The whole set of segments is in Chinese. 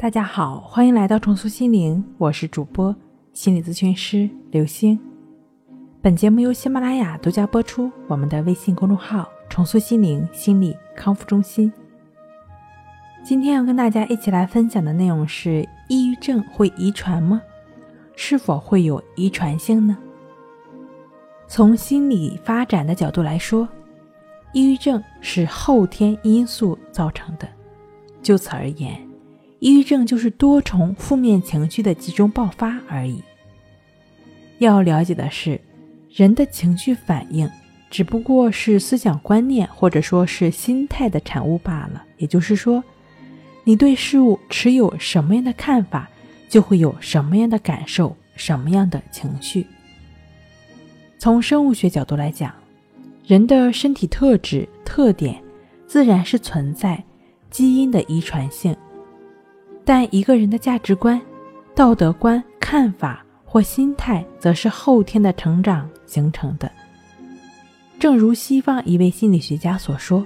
大家好，欢迎来到重塑心灵，我是主播心理咨询师刘星。本节目由喜马拉雅独家播出。我们的微信公众号“重塑心灵心理康复中心”。今天要跟大家一起来分享的内容是：抑郁症会遗传吗？是否会有遗传性呢？从心理发展的角度来说，抑郁症是后天因素造成的。就此而言。抑郁症就是多重负面情绪的集中爆发而已。要了解的是，人的情绪反应只不过是思想观念或者说是心态的产物罢了。也就是说，你对事物持有什么样的看法，就会有什么样的感受，什么样的情绪。从生物学角度来讲，人的身体特质特点，自然是存在基因的遗传性。但一个人的价值观、道德观、看法或心态，则是后天的成长形成的。正如西方一位心理学家所说：“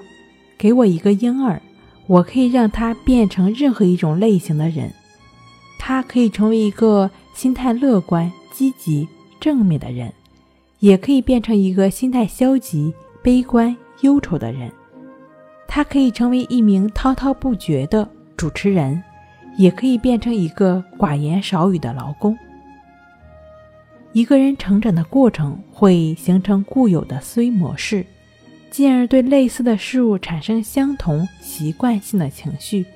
给我一个婴儿，我可以让他变成任何一种类型的人。他可以成为一个心态乐观、积极、正面的人，也可以变成一个心态消极、悲观、忧愁的人。他可以成为一名滔滔不绝的主持人。”也可以变成一个寡言少语的劳工。一个人成长的过程会形成固有的思维模式，进而对类似的事物产生相同习惯性的情绪。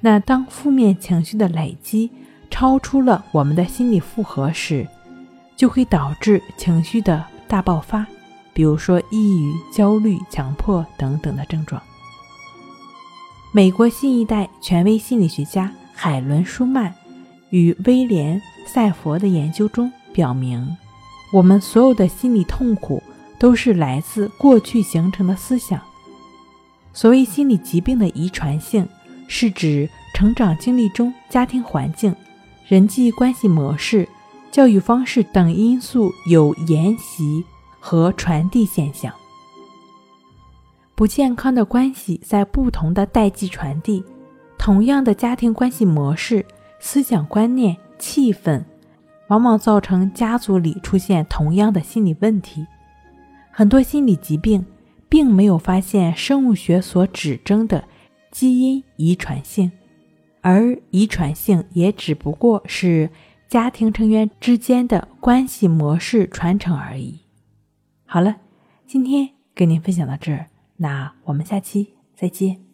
那当负面情绪的累积超出了我们的心理负荷时，就会导致情绪的大爆发，比如说抑郁、焦虑、强迫等等的症状。美国新一代权威心理学家海伦·舒曼与威廉·赛佛的研究中表明，我们所有的心理痛苦都是来自过去形成的思想。所谓心理疾病的遗传性，是指成长经历中家庭环境、人际关系模式、教育方式等因素有沿袭和传递现象。不健康的关系在不同的代际传递，同样的家庭关系模式、思想观念、气氛，往往造成家族里出现同样的心理问题。很多心理疾病并没有发现生物学所指征的基因遗传性，而遗传性也只不过是家庭成员之间的关系模式传承而已。好了，今天跟您分享到这儿。那我们下期再见。